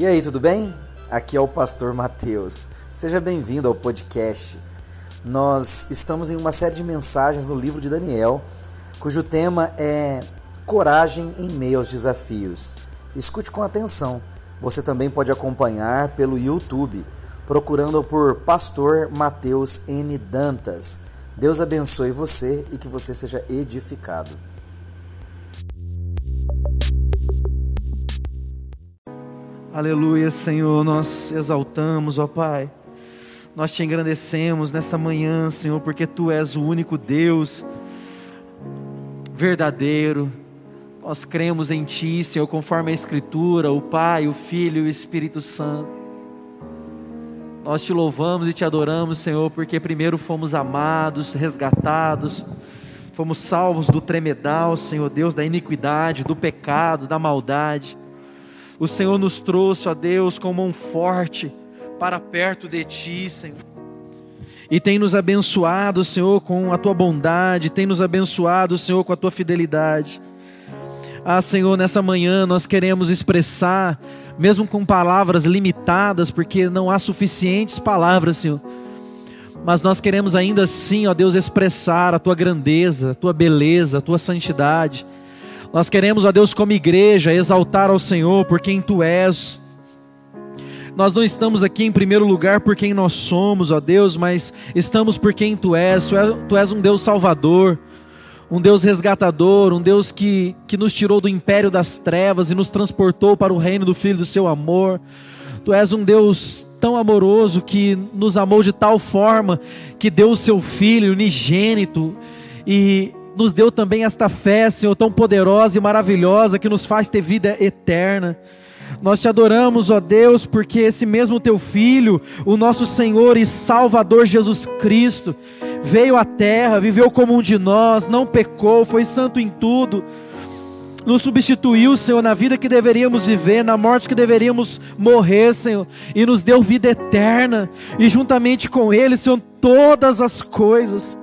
E aí, tudo bem? Aqui é o pastor Mateus. Seja bem-vindo ao podcast. Nós estamos em uma série de mensagens no livro de Daniel, cujo tema é Coragem em meio aos desafios. Escute com atenção. Você também pode acompanhar pelo YouTube, procurando por Pastor Mateus N. Dantas. Deus abençoe você e que você seja edificado. Aleluia, Senhor, nós exaltamos, ó Pai. Nós te engrandecemos nesta manhã, Senhor, porque tu és o único Deus verdadeiro. Nós cremos em ti, Senhor, conforme a Escritura, o Pai, o Filho e o Espírito Santo. Nós te louvamos e te adoramos, Senhor, porque primeiro fomos amados, resgatados, fomos salvos do tremedal, Senhor Deus, da iniquidade, do pecado, da maldade. O Senhor nos trouxe, ó Deus, com mão forte para perto de Ti, Senhor. E tem nos abençoado, Senhor, com a Tua bondade, tem nos abençoado, Senhor, com a Tua fidelidade. Ah, Senhor, nessa manhã nós queremos expressar, mesmo com palavras limitadas, porque não há suficientes palavras, Senhor. Mas nós queremos ainda assim, ó Deus, expressar a Tua grandeza, a Tua beleza, a Tua santidade nós queremos, ó Deus, como igreja, exaltar ao Senhor por quem Tu és. Nós não estamos aqui em primeiro lugar por quem nós somos, ó Deus, mas estamos por quem Tu és. Tu és, tu és um Deus salvador, um Deus resgatador, um Deus que, que nos tirou do império das trevas e nos transportou para o reino do Filho do Seu amor. Tu és um Deus tão amoroso que nos amou de tal forma que deu o Seu Filho unigênito e nos deu também esta fé, Senhor, tão poderosa e maravilhosa que nos faz ter vida eterna. Nós te adoramos, ó Deus, porque esse mesmo teu filho, o nosso Senhor e Salvador Jesus Cristo, veio à terra, viveu como um de nós, não pecou, foi santo em tudo, nos substituiu, Senhor, na vida que deveríamos viver, na morte que deveríamos morrer, Senhor, e nos deu vida eterna, e juntamente com Ele, Senhor, todas as coisas.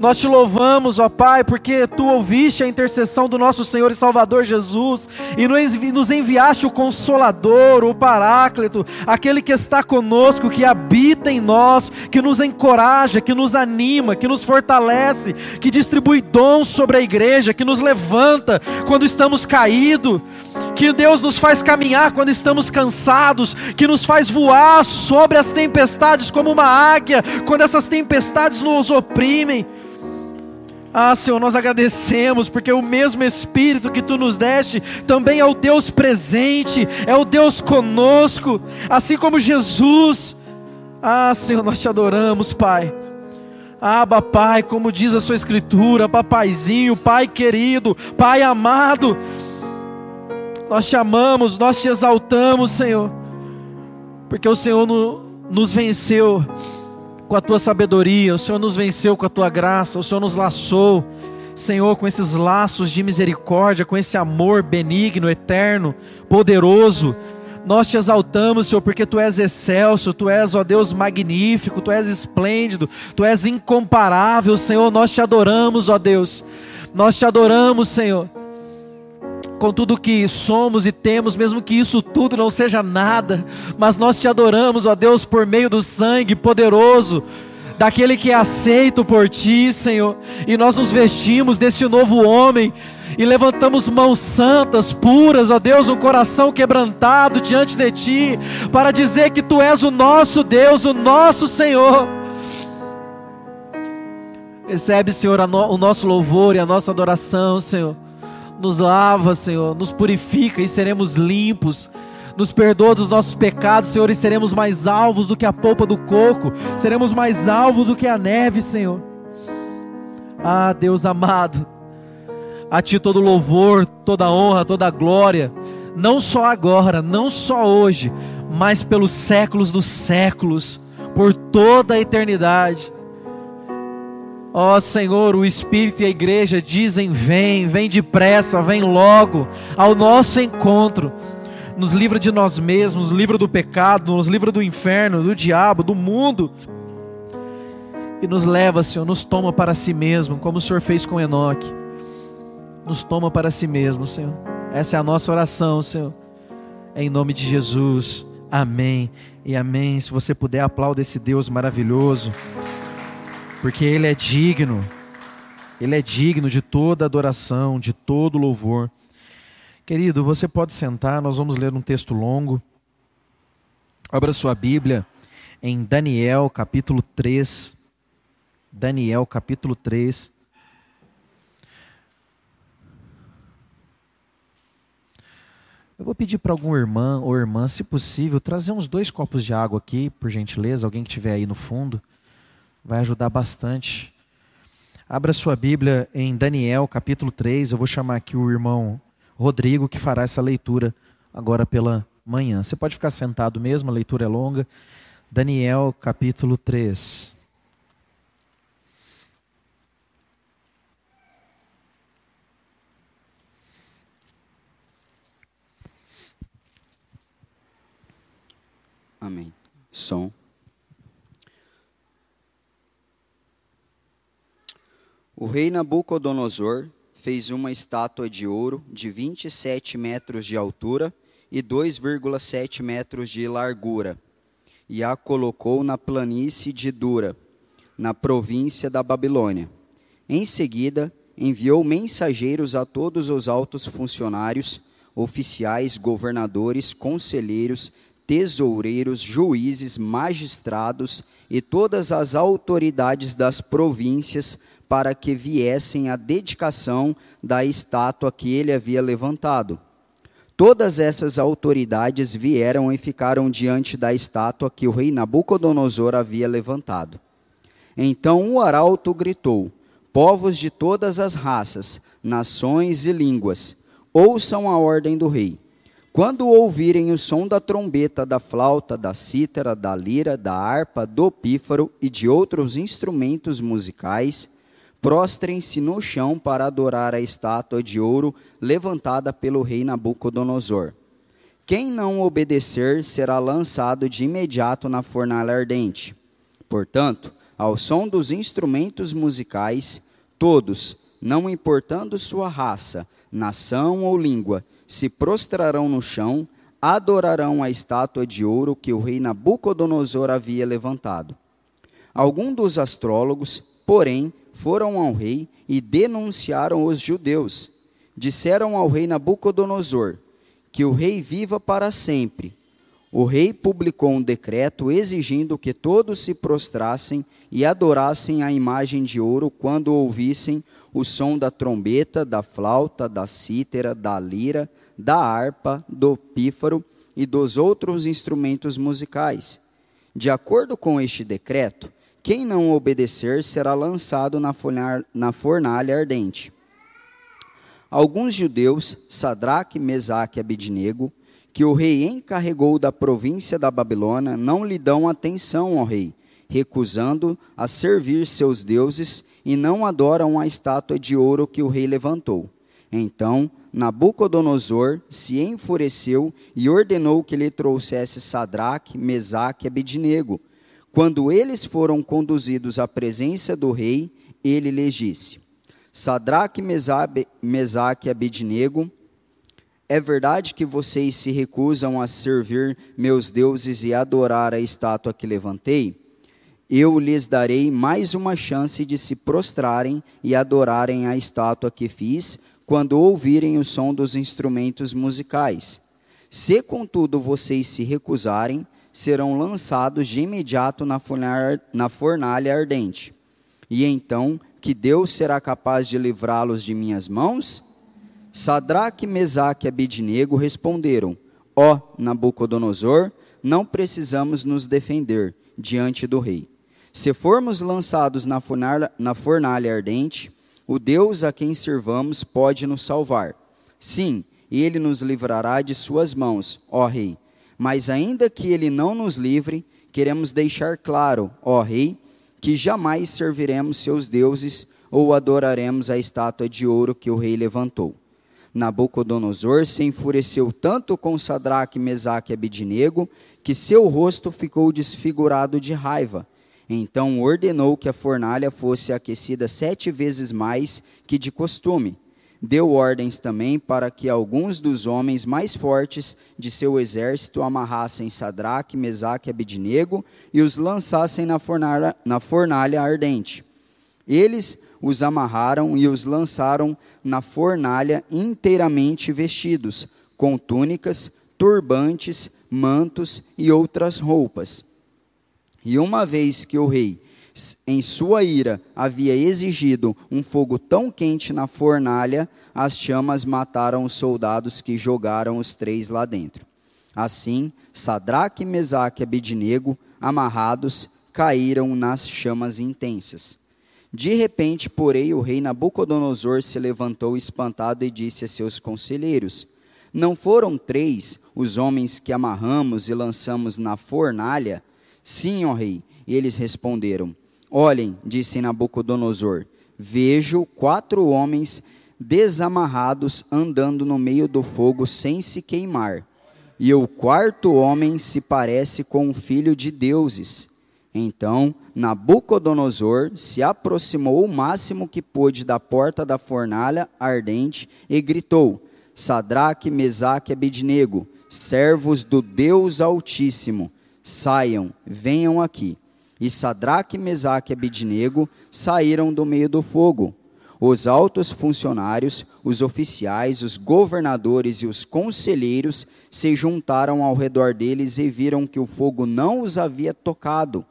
Nós te louvamos, ó Pai, porque tu ouviste a intercessão do nosso Senhor e Salvador Jesus e nos enviaste o Consolador, o Paráclito, aquele que está conosco, que habita em nós, que nos encoraja, que nos anima, que nos fortalece, que distribui dons sobre a igreja, que nos levanta quando estamos caídos, que Deus nos faz caminhar quando estamos cansados, que nos faz voar sobre as tempestades como uma águia, quando essas tempestades nos oprimem. Ah, Senhor, nós agradecemos, porque o mesmo Espírito que tu nos deste também é o Deus presente, é o Deus conosco, assim como Jesus. Ah, Senhor, nós te adoramos, Pai. Aba, Pai, como diz a Sua Escritura, Papaizinho, Pai querido, Pai amado. Nós te amamos, nós te exaltamos, Senhor, porque o Senhor no, nos venceu com a tua sabedoria, o Senhor nos venceu com a tua graça, o Senhor nos laçou, Senhor, com esses laços de misericórdia, com esse amor benigno, eterno, poderoso. Nós te exaltamos, Senhor, porque tu és excelso, tu és, ó Deus, magnífico, tu és esplêndido, tu és incomparável, Senhor. Nós te adoramos, ó Deus. Nós te adoramos, Senhor com tudo que somos e temos, mesmo que isso tudo não seja nada, mas nós te adoramos, ó Deus, por meio do sangue poderoso daquele que é aceito por ti, Senhor, e nós nos vestimos desse novo homem e levantamos mãos santas, puras, ó Deus, um coração quebrantado diante de ti, para dizer que tu és o nosso Deus, o nosso Senhor. Recebe, Senhor, o nosso louvor e a nossa adoração, Senhor nos lava, Senhor, nos purifica e seremos limpos. Nos perdoa dos nossos pecados, Senhor, e seremos mais alvos do que a polpa do coco, seremos mais alvos do que a neve, Senhor. Ah, Deus amado, a Ti todo louvor, toda honra, toda glória, não só agora, não só hoje, mas pelos séculos dos séculos, por toda a eternidade. Ó oh, Senhor, o Espírito e a igreja dizem: vem, vem depressa, vem logo ao nosso encontro. Nos livra de nós mesmos, nos livra do pecado, nos livra do inferno, do diabo, do mundo. E nos leva, Senhor, nos toma para si mesmo, como o Senhor fez com Enoque. Nos toma para si mesmo, Senhor. Essa é a nossa oração, Senhor. Em nome de Jesus. Amém e amém. Se você puder, aplauda esse Deus maravilhoso, porque Ele é digno, Ele é digno de toda adoração, de todo louvor. Querido, você pode sentar, nós vamos ler um texto longo. Abra sua Bíblia em Daniel capítulo 3. Daniel capítulo 3. Eu vou pedir para algum irmão ou irmã, se possível, trazer uns dois copos de água aqui, por gentileza, alguém que estiver aí no fundo. Vai ajudar bastante. Abra sua Bíblia em Daniel, capítulo 3. Eu vou chamar aqui o irmão Rodrigo, que fará essa leitura agora pela manhã. Você pode ficar sentado mesmo, a leitura é longa. Daniel, capítulo 3. Amém. Som. O rei Nabucodonosor fez uma estátua de ouro de 27 metros de altura e 2,7 metros de largura, e a colocou na planície de Dura, na província da Babilônia. Em seguida, enviou mensageiros a todos os altos funcionários, oficiais, governadores, conselheiros, tesoureiros, juízes, magistrados e todas as autoridades das províncias para que viessem à dedicação da estátua que ele havia levantado. Todas essas autoridades vieram e ficaram diante da estátua que o rei Nabucodonosor havia levantado. Então o arauto gritou: Povos de todas as raças, nações e línguas, ouçam a ordem do rei. Quando ouvirem o som da trombeta, da flauta, da cítara, da lira, da harpa, do pífaro e de outros instrumentos musicais, prostrem-se no chão para adorar a estátua de ouro levantada pelo rei Nabucodonosor. Quem não obedecer será lançado de imediato na fornalha ardente. Portanto, ao som dos instrumentos musicais, todos, não importando sua raça, nação ou língua, se prostrarão no chão, adorarão a estátua de ouro que o rei Nabucodonosor havia levantado. Alguns dos astrólogos, porém, foram ao rei e denunciaram os judeus. Disseram ao rei Nabucodonosor que o rei viva para sempre. O rei publicou um decreto exigindo que todos se prostrassem e adorassem a imagem de ouro quando ouvissem o som da trombeta, da flauta, da cítara, da lira, da harpa, do pífaro e dos outros instrumentos musicais. De acordo com este decreto, quem não obedecer será lançado na fornalha, na fornalha ardente. Alguns judeus, Sadraque, Mesaque e Abidnego, que o rei encarregou da província da Babilônia, não lhe dão atenção ao rei, recusando a servir seus deuses e não adoram a estátua de ouro que o rei levantou. Então Nabucodonosor se enfureceu e ordenou que lhe trouxesse Sadraque, Mesaque e Abednego. Quando eles foram conduzidos à presença do rei, ele lhes disse: Sadraque, Mesaque e Abednego, é verdade que vocês se recusam a servir meus deuses e adorar a estátua que levantei? Eu lhes darei mais uma chance de se prostrarem e adorarem a estátua que fiz, quando ouvirem o som dos instrumentos musicais. Se, contudo, vocês se recusarem, serão lançados de imediato na fornalha, na fornalha ardente. E então, que Deus será capaz de livrá-los de minhas mãos? Sadraque, Mesaque e Abidnego responderam: Ó oh, Nabucodonosor, não precisamos nos defender diante do rei. Se formos lançados na fornalha, na fornalha ardente, o Deus a quem servamos pode nos salvar. Sim, ele nos livrará de suas mãos, ó Rei. Mas ainda que ele não nos livre, queremos deixar claro, ó Rei, que jamais serviremos seus deuses ou adoraremos a estátua de ouro que o rei levantou. Nabucodonosor se enfureceu tanto com Sadraque, Mesaque e Abidnego, que seu rosto ficou desfigurado de raiva então ordenou que a fornalha fosse aquecida sete vezes mais que de costume. Deu ordens também para que alguns dos homens mais fortes de seu exército amarrassem Sadraque, Mesaque e Abidnego e os lançassem na fornalha, na fornalha ardente. Eles os amarraram e os lançaram na fornalha inteiramente vestidos, com túnicas, turbantes, mantos e outras roupas. E uma vez que o rei em sua ira, havia exigido um fogo tão quente na fornalha, as chamas mataram os soldados que jogaram os três lá dentro. Assim, Sadraque, Mesaque e Abidnego, amarrados, caíram nas chamas intensas. De repente, porém, o rei Nabucodonosor se levantou espantado e disse a seus conselheiros: Não foram três os homens que amarramos e lançamos na fornalha? Sim, ó rei. E eles responderam: Olhem, disse Nabucodonosor, vejo quatro homens desamarrados andando no meio do fogo sem se queimar. E o quarto homem se parece com um filho de deuses. Então Nabucodonosor se aproximou o máximo que pôde da porta da fornalha ardente e gritou: Sadraque, Mesaque e Abidnego, servos do Deus Altíssimo, saiam, venham aqui. E Sadraque, Mesaque e Abidnego saíram do meio do fogo. Os altos funcionários, os oficiais, os governadores e os conselheiros se juntaram ao redor deles e viram que o fogo não os havia tocado.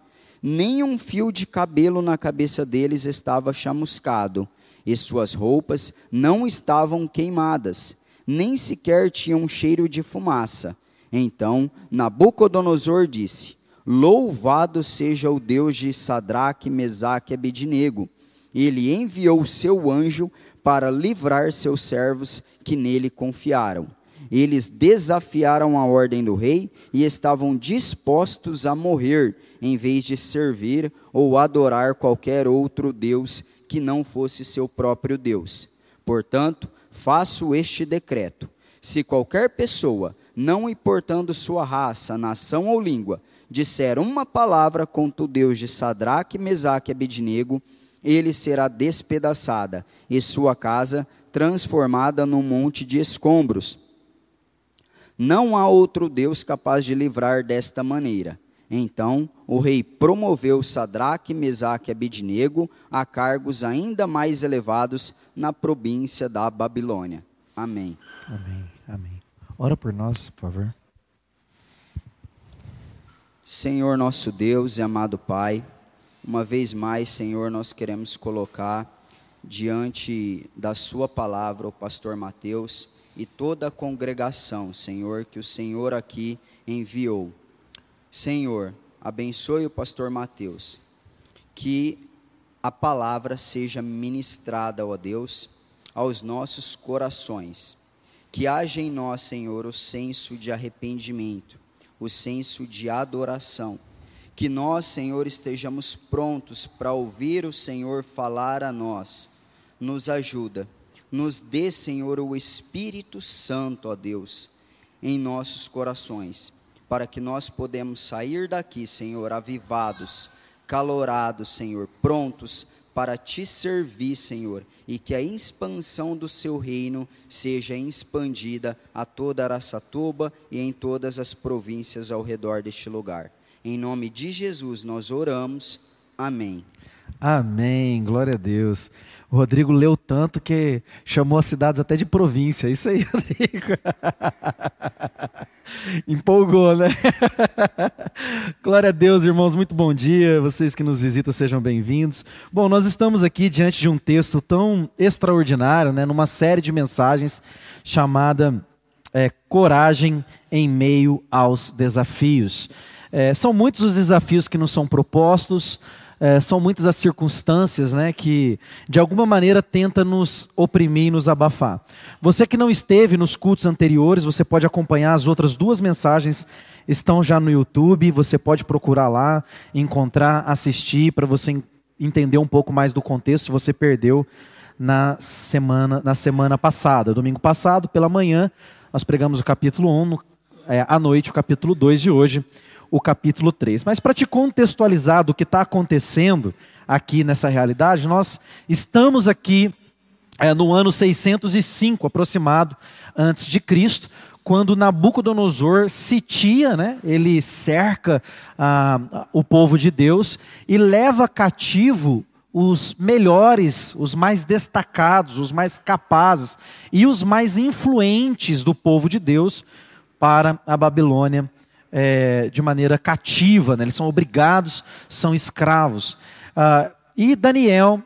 Nem um fio de cabelo na cabeça deles estava chamuscado, e suas roupas não estavam queimadas, nem sequer tinham cheiro de fumaça. Então Nabucodonosor disse: Louvado seja o Deus de Sadraque, Mesaque e Abednego. Ele enviou seu anjo para livrar seus servos que nele confiaram. Eles desafiaram a ordem do rei e estavam dispostos a morrer, em vez de servir ou adorar qualquer outro Deus que não fosse seu próprio Deus. Portanto, faço este decreto: se qualquer pessoa, não importando sua raça, nação ou língua, disser uma palavra contra o Deus de Sadraque, Mesaque e Abednego, ele será despedaçada e sua casa transformada num monte de escombros. Não há outro Deus capaz de livrar desta maneira. Então o rei promoveu Sadraque, Mesaque e Abednego a cargos ainda mais elevados na província da Babilônia. Amém. Amém. Amém. Ora por nós, por favor. Senhor nosso Deus e amado Pai, uma vez mais, Senhor, nós queremos colocar diante da Sua palavra o pastor Mateus e toda a congregação, Senhor, que o Senhor aqui enviou. Senhor, abençoe o pastor Mateus, que a palavra seja ministrada, ó Deus, aos nossos corações. Que haja em nós, Senhor, o senso de arrependimento o senso de adoração. Que nós, Senhor, estejamos prontos para ouvir o Senhor falar a nós. Nos ajuda. Nos dê, Senhor, o Espírito Santo, ó Deus, em nossos corações, para que nós podemos sair daqui, Senhor, avivados, calorados, Senhor, prontos para te servir, Senhor, e que a expansão do seu reino seja expandida a toda Araçatuba e em todas as províncias ao redor deste lugar. Em nome de Jesus nós oramos. Amém. Amém, glória a Deus. O Rodrigo leu tanto que chamou as cidades até de província. Isso aí, Rodrigo. Empolgou, né? Glória a Deus, irmãos, muito bom dia. Vocês que nos visitam, sejam bem-vindos. Bom, nós estamos aqui diante de um texto tão extraordinário, né, numa série de mensagens chamada é, Coragem em Meio aos Desafios. É, são muitos os desafios que nos são propostos, é, são muitas as circunstâncias né, que, de alguma maneira, tenta nos oprimir e nos abafar. Você que não esteve nos cultos anteriores, você pode acompanhar as outras duas mensagens, estão já no YouTube, você pode procurar lá, encontrar, assistir, para você entender um pouco mais do contexto, se você perdeu na semana, na semana passada. Domingo passado, pela manhã, nós pregamos o capítulo 1, no, é, à noite o capítulo 2 de hoje o capítulo 3. Mas para te contextualizar do que está acontecendo aqui nessa realidade, nós estamos aqui é, no ano 605 aproximado antes de Cristo, quando Nabucodonosor sitia, né, ele cerca ah, o povo de Deus e leva cativo os melhores, os mais destacados, os mais capazes e os mais influentes do povo de Deus para a Babilônia é, de maneira cativa. Né? Eles são obrigados, são escravos. Ah, e Daniel,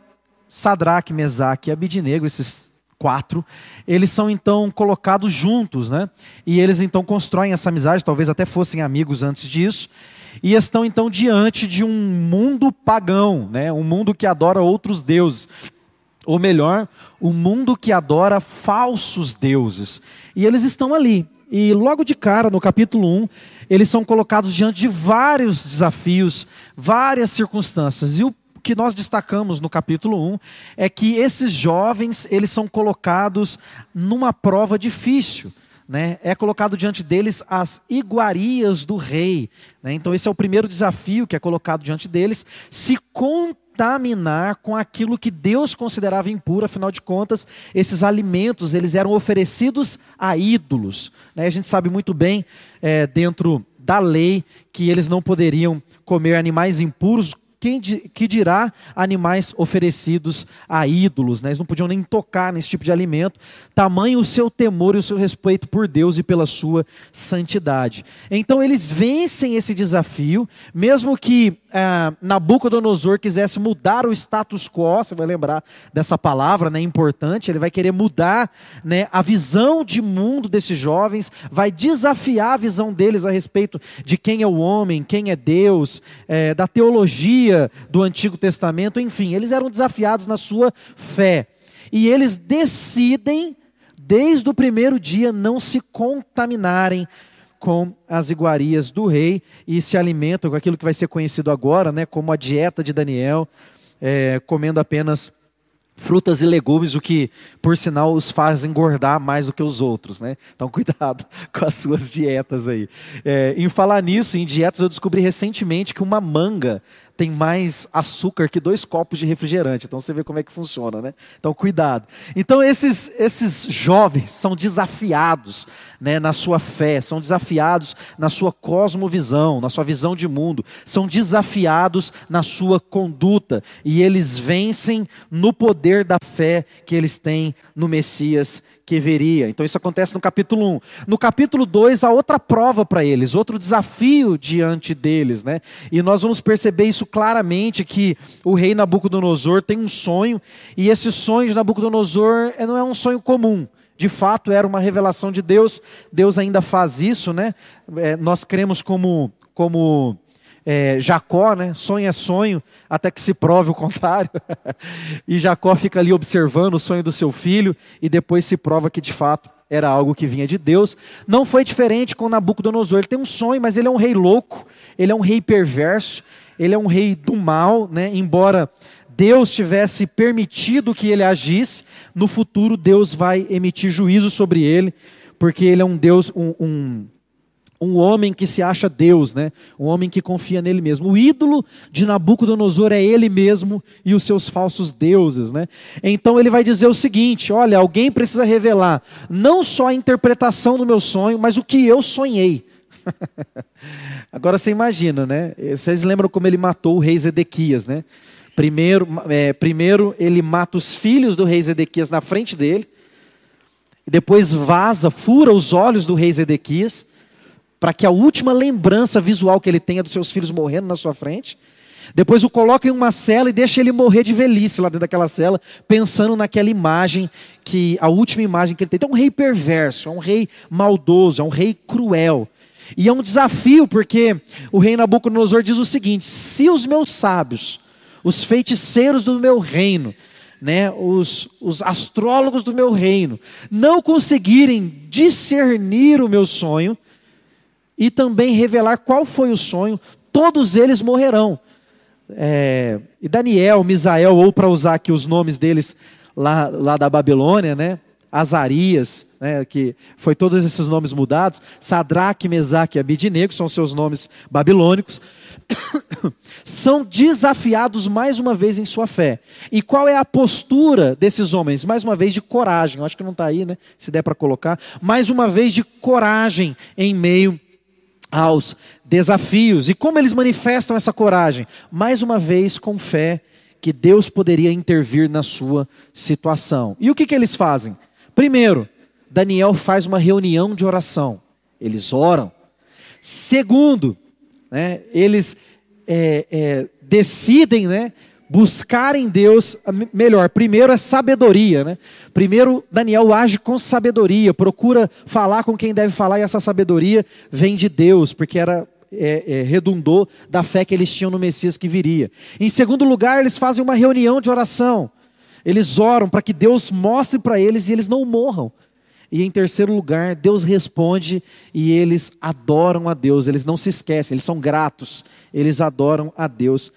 Sadraque, Mesaque e Abidinego, esses quatro, eles são então colocados juntos, né? E eles então constroem essa amizade, talvez até fossem amigos antes disso, e estão então diante de um mundo pagão, né? Um mundo que adora outros deuses. Ou melhor, um mundo que adora falsos deuses. E eles estão ali. E logo de cara, no capítulo 1, eles são colocados diante de vários desafios, várias circunstâncias. E o que nós destacamos no capítulo 1 é que esses jovens, eles são colocados numa prova difícil. Né? É colocado diante deles as iguarias do rei. Né? Então, esse é o primeiro desafio que é colocado diante deles: se contaminar com aquilo que Deus considerava impuro, afinal de contas, esses alimentos eles eram oferecidos a ídolos. Né? A gente sabe muito bem, é, dentro da lei, que eles não poderiam comer animais impuros quem que dirá animais oferecidos a ídolos, né? eles não podiam nem tocar nesse tipo de alimento, tamanho o seu temor e o seu respeito por Deus e pela sua santidade. Então eles vencem esse desafio, mesmo que ah, Nabucodonosor quisesse mudar o status quo, você vai lembrar dessa palavra, né, importante, ele vai querer mudar né, a visão de mundo desses jovens, vai desafiar a visão deles a respeito de quem é o homem, quem é Deus, é, da teologia do Antigo Testamento, enfim, eles eram desafiados na sua fé. E eles decidem, desde o primeiro dia, não se contaminarem com as iguarias do rei e se alimentam com aquilo que vai ser conhecido agora, né, como a dieta de Daniel, é, comendo apenas frutas e legumes, o que, por sinal, os faz engordar mais do que os outros, né? Então, cuidado com as suas dietas aí. É, em falar nisso, em dietas, eu descobri recentemente que uma manga tem mais açúcar que dois copos de refrigerante. Então você vê como é que funciona, né? Então cuidado. Então esses, esses jovens são desafiados né, na sua fé, são desafiados na sua cosmovisão, na sua visão de mundo, são desafiados na sua conduta e eles vencem no poder da fé que eles têm no Messias que viria. Então isso acontece no capítulo 1. No capítulo 2 há outra prova para eles, outro desafio diante deles, né? E nós vamos perceber isso claramente que o rei Nabucodonosor tem um sonho e esse sonho de Nabucodonosor não é um sonho comum. De fato, era uma revelação de Deus. Deus ainda faz isso, né? É, nós cremos como como é, Jacó, né? Sonho é sonho, até que se prove o contrário. e Jacó fica ali observando o sonho do seu filho, e depois se prova que de fato era algo que vinha de Deus. Não foi diferente com Nabucodonosor. Ele tem um sonho, mas ele é um rei louco, ele é um rei perverso, ele é um rei do mal, né? Embora Deus tivesse permitido que ele agisse, no futuro Deus vai emitir juízo sobre ele, porque ele é um Deus, um, um um homem que se acha Deus, né? um homem que confia nele mesmo. O ídolo de Nabucodonosor é ele mesmo e os seus falsos deuses. Né? Então ele vai dizer o seguinte: olha, alguém precisa revelar não só a interpretação do meu sonho, mas o que eu sonhei. Agora você imagina, né? Vocês lembram como ele matou o rei Zedequias, né? Primeiro, é, primeiro ele mata os filhos do rei Zedequias na frente dele, depois vaza, fura os olhos do rei Zedequias para que a última lembrança visual que ele tenha dos seus filhos morrendo na sua frente. Depois o coloca em uma cela e deixa ele morrer de velhice lá dentro daquela cela, pensando naquela imagem que a última imagem que ele tem. Então é um rei perverso, é um rei maldoso, é um rei cruel. E é um desafio porque o rei Nabucodonosor diz o seguinte: se os meus sábios, os feiticeiros do meu reino, né, os, os astrólogos do meu reino, não conseguirem discernir o meu sonho, e também revelar qual foi o sonho, todos eles morrerão. É, e Daniel, Misael, ou para usar aqui os nomes deles lá, lá da Babilônia, né? Azarias, né, que foi todos esses nomes mudados, Sadraque, Mesaque e Abidinego, são seus nomes babilônicos. são desafiados mais uma vez em sua fé. E qual é a postura desses homens? Mais uma vez de coragem. Acho que não está aí, né? Se der para colocar. Mais uma vez de coragem em meio aos desafios. E como eles manifestam essa coragem? Mais uma vez com fé que Deus poderia intervir na sua situação. E o que, que eles fazem? Primeiro, Daniel faz uma reunião de oração. Eles oram. Segundo, né, eles é, é, decidem né, buscar em Deus, melhor, primeiro é sabedoria. Né? Primeiro, Daniel age com sabedoria, procura falar com quem deve falar, e essa sabedoria vem de Deus, porque era é, é, redundou da fé que eles tinham no Messias que viria. Em segundo lugar, eles fazem uma reunião de oração. Eles oram para que Deus mostre para eles e eles não morram. E em terceiro lugar, Deus responde e eles adoram a Deus, eles não se esquecem, eles são gratos, eles adoram a Deus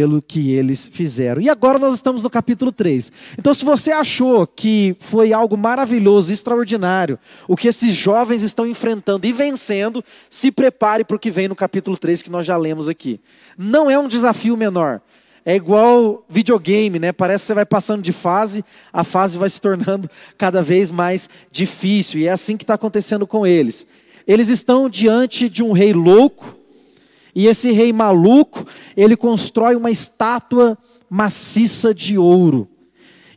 pelo que eles fizeram. E agora nós estamos no capítulo 3. Então, se você achou que foi algo maravilhoso, extraordinário, o que esses jovens estão enfrentando e vencendo, se prepare para o que vem no capítulo 3 que nós já lemos aqui. Não é um desafio menor. É igual videogame, né? Parece que você vai passando de fase, a fase vai se tornando cada vez mais difícil. E é assim que está acontecendo com eles. Eles estão diante de um rei louco, e esse rei maluco, ele constrói uma estátua maciça de ouro.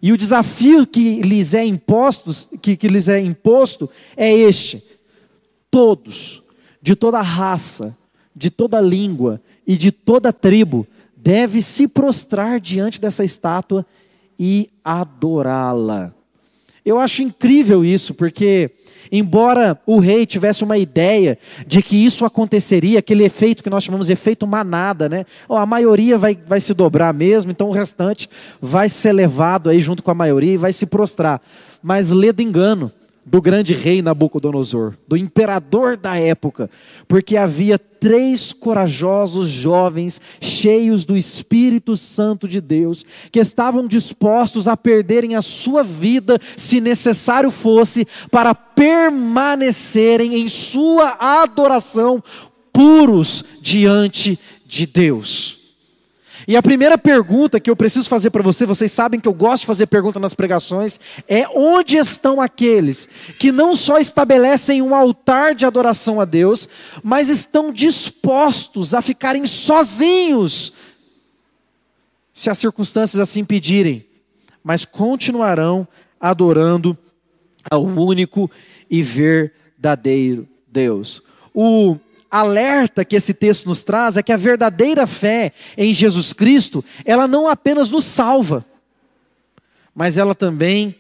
E o desafio que lhes é imposto, que, que lhes é imposto é este: todos, de toda raça, de toda língua e de toda tribo, deve se prostrar diante dessa estátua e adorá-la. Eu acho incrível isso, porque, embora o rei tivesse uma ideia de que isso aconteceria, aquele efeito que nós chamamos de efeito manada, né? Oh, a maioria vai, vai se dobrar mesmo, então o restante vai ser levado aí junto com a maioria e vai se prostrar. Mas lê do engano do grande rei Nabucodonosor, do imperador da época, porque havia três corajosos jovens, cheios do Espírito Santo de Deus, que estavam dispostos a perderem a sua vida, se necessário fosse, para permanecerem em sua adoração puros diante de Deus. E a primeira pergunta que eu preciso fazer para você, vocês sabem que eu gosto de fazer pergunta nas pregações, é onde estão aqueles que não só estabelecem um altar de adoração a Deus, mas estão dispostos a ficarem sozinhos, se as circunstâncias assim pedirem, mas continuarão adorando ao único e verdadeiro Deus. O alerta que esse texto nos traz é que a verdadeira fé em Jesus Cristo, ela não apenas nos salva, mas ela também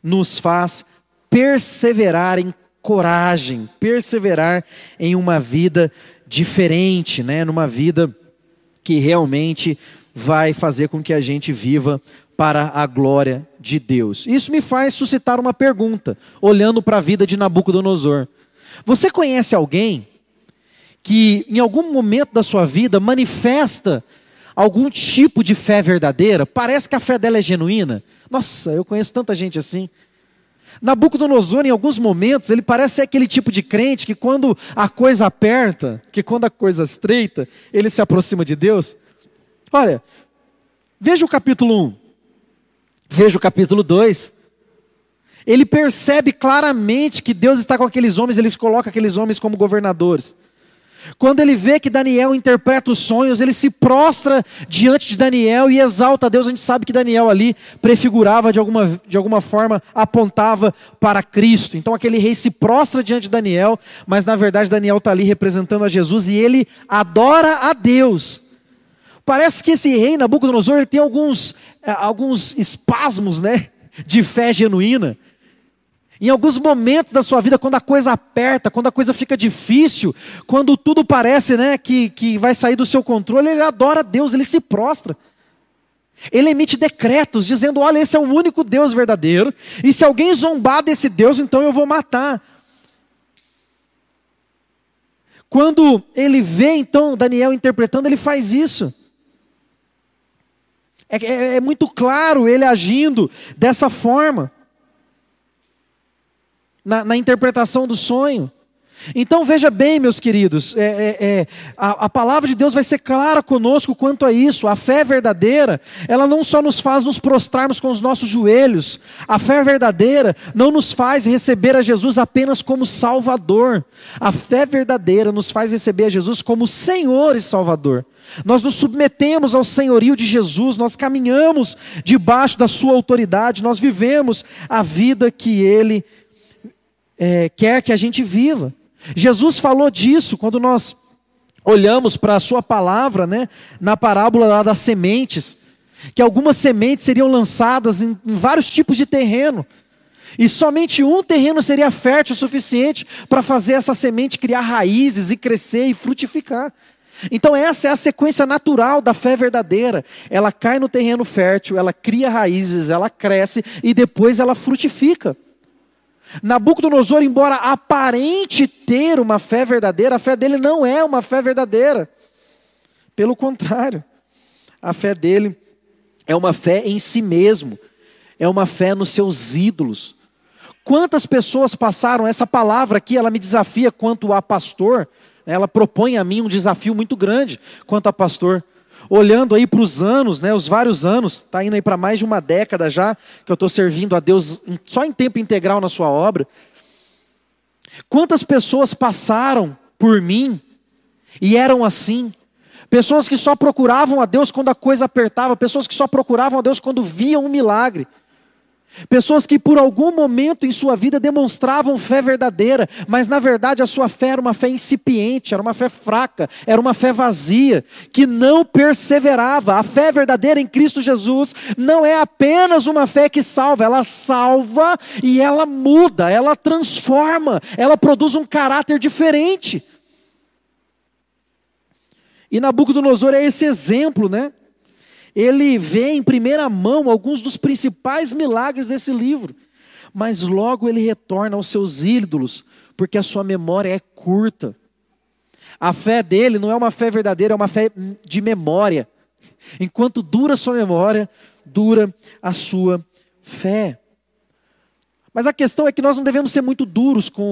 nos faz perseverar em coragem, perseverar em uma vida diferente, né? numa vida que realmente vai fazer com que a gente viva para a glória de Deus. Isso me faz suscitar uma pergunta, olhando para a vida de Nabucodonosor. Você conhece alguém que em algum momento da sua vida manifesta algum tipo de fé verdadeira, parece que a fé dela é genuína. Nossa, eu conheço tanta gente assim. Nabucodonosor, em alguns momentos, ele parece ser aquele tipo de crente que quando a coisa aperta, que quando a coisa estreita, ele se aproxima de Deus. Olha, veja o capítulo 1, veja o capítulo 2. Ele percebe claramente que Deus está com aqueles homens, ele coloca aqueles homens como governadores. Quando ele vê que Daniel interpreta os sonhos, ele se prostra diante de Daniel e exalta a Deus. A gente sabe que Daniel ali prefigurava de alguma, de alguma forma, apontava para Cristo. Então aquele rei se prostra diante de Daniel, mas na verdade Daniel está ali representando a Jesus e ele adora a Deus. Parece que esse rei Nabucodonosor tem alguns, eh, alguns espasmos né, de fé genuína. Em alguns momentos da sua vida, quando a coisa aperta, quando a coisa fica difícil, quando tudo parece né, que, que vai sair do seu controle, ele adora Deus, ele se prostra. Ele emite decretos dizendo: Olha, esse é o único Deus verdadeiro, e se alguém zombar desse Deus, então eu vou matar. Quando ele vê então Daniel interpretando, ele faz isso. É, é, é muito claro ele agindo dessa forma na, na interpretação do sonho. Então veja bem, meus queridos, é, é, é, a, a, palavra de Deus vai ser clara conosco quanto a isso. A fé verdadeira, ela não só nos faz nos prostrarmos com os nossos joelhos, a fé verdadeira não nos faz receber a Jesus apenas como Salvador. A fé verdadeira nos faz receber a Jesus como Senhor e Salvador. Nós nos submetemos ao senhorio de Jesus, nós caminhamos debaixo da Sua autoridade, nós vivemos a vida que Ele é, quer que a gente viva. Jesus falou disso quando nós olhamos para a sua palavra, né, na parábola lá das sementes, que algumas sementes seriam lançadas em, em vários tipos de terreno. E somente um terreno seria fértil o suficiente para fazer essa semente criar raízes e crescer e frutificar. Então, essa é a sequência natural da fé verdadeira. Ela cai no terreno fértil, ela cria raízes, ela cresce e depois ela frutifica. Nabucodonosor, embora aparente ter uma fé verdadeira, a fé dele não é uma fé verdadeira. Pelo contrário, a fé dele é uma fé em si mesmo, é uma fé nos seus ídolos. Quantas pessoas passaram essa palavra aqui, ela me desafia quanto a pastor, ela propõe a mim um desafio muito grande quanto a pastor olhando aí para os anos, né, os vários anos, está indo aí para mais de uma década já que eu estou servindo a Deus só em tempo integral na sua obra. Quantas pessoas passaram por mim e eram assim? Pessoas que só procuravam a Deus quando a coisa apertava, pessoas que só procuravam a Deus quando viam um milagre. Pessoas que por algum momento em sua vida demonstravam fé verdadeira, mas na verdade a sua fé era uma fé incipiente, era uma fé fraca, era uma fé vazia, que não perseverava. A fé verdadeira em Cristo Jesus não é apenas uma fé que salva, ela salva e ela muda, ela transforma, ela produz um caráter diferente. E Nabucodonosor é esse exemplo, né? Ele vê em primeira mão alguns dos principais milagres desse livro, mas logo ele retorna aos seus ídolos, porque a sua memória é curta. A fé dele não é uma fé verdadeira, é uma fé de memória. Enquanto dura a sua memória, dura a sua fé. Mas a questão é que nós não devemos ser muito duros com